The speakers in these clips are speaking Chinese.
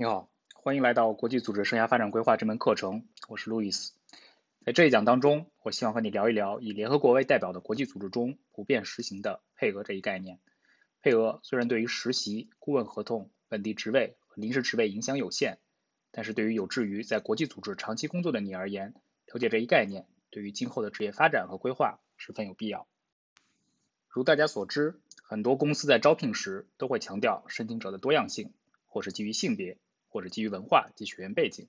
你好，欢迎来到国际组织生涯发展规划这门课程，我是路易斯。在这一讲当中，我希望和你聊一聊以联合国为代表的国际组织中普遍实行的配额这一概念。配额虽然对于实习、顾问合同、本地职位和临时职位影响有限，但是对于有志于在国际组织长期工作的你而言，了解这一概念对于今后的职业发展和规划十分有必要。如大家所知，很多公司在招聘时都会强调申请者的多样性，或是基于性别。或者基于文化及学院背景，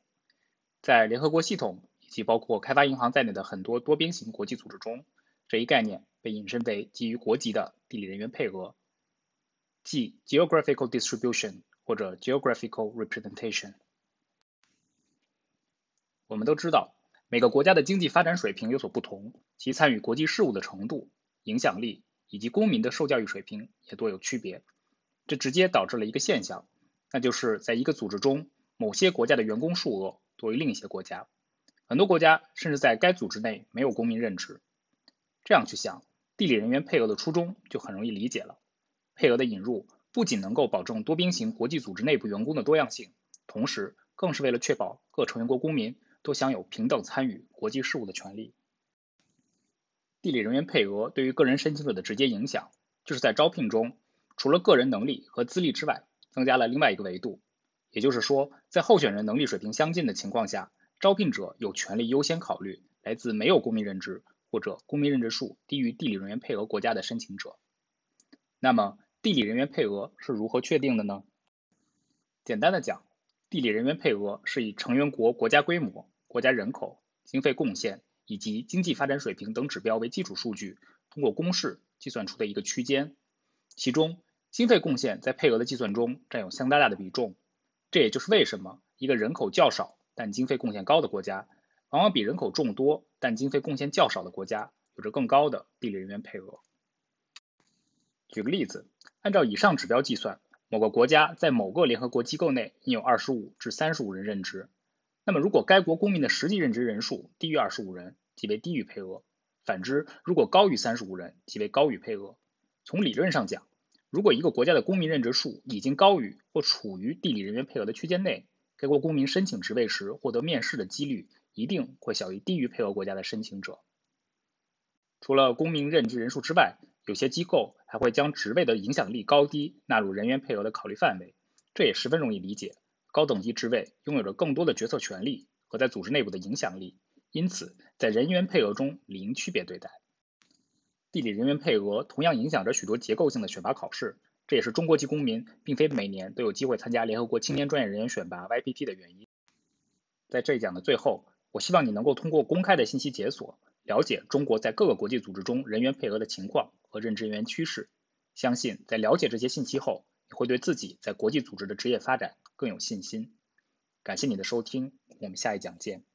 在联合国系统以及包括开发银行在内的很多多边形国际组织中，这一概念被引申为基于国籍的地理人员配额，即 geographical distribution 或者 geographical representation。我们都知道，每个国家的经济发展水平有所不同，其参与国际事务的程度、影响力以及公民的受教育水平也多有区别，这直接导致了一个现象。那就是在一个组织中，某些国家的员工数额多于另一些国家，很多国家甚至在该组织内没有公民任职。这样去想，地理人员配额的初衷就很容易理解了。配额的引入不仅能够保证多边形国际组织内部员工的多样性，同时更是为了确保各成员国公民都享有平等参与国际事务的权利。地理人员配额对于个人申请者的直接影响，就是在招聘中，除了个人能力和资历之外，增加了另外一个维度，也就是说，在候选人能力水平相近的情况下，招聘者有权利优先考虑来自没有公民任职或者公民任职数低于地理人员配额国家的申请者。那么，地理人员配额是如何确定的呢？简单的讲，地理人员配额是以成员国国家规模、国家人口、经费贡献以及经济发展水平等指标为基础数据，通过公式计算出的一个区间，其中。经费贡献在配额的计算中占有相当大的比重，这也就是为什么一个人口较少但经费贡献高的国家，往往比人口众多但经费贡献较少的国家有着更高的地理人员配额。举个例子，按照以上指标计算，某个国家在某个联合国机构内应有二十五至三十五人任职，那么如果该国公民的实际任职人数低于二十五人，即为低于配额；反之，如果高于三十五人，即为高于配额。从理论上讲，如果一个国家的公民任职数已经高于或处于地理人员配额的区间内，该国公民申请职位时获得面试的几率一定会小于低于配额国家的申请者。除了公民任职人数之外，有些机构还会将职位的影响力高低纳入人员配额的考虑范围，这也十分容易理解。高等级职位拥有着更多的决策权利和在组织内部的影响力，因此在人员配额中理应区别对待。地理人员配额同样影响着许多结构性的选拔考试，这也是中国籍公民并非每年都有机会参加联合国青年专业人员选拔 YPP 的原因。在这一讲的最后，我希望你能够通过公开的信息解锁，了解中国在各个国际组织中人员配额的情况和任职人员趋势。相信在了解这些信息后，你会对自己在国际组织的职业发展更有信心。感谢你的收听，我们下一讲见。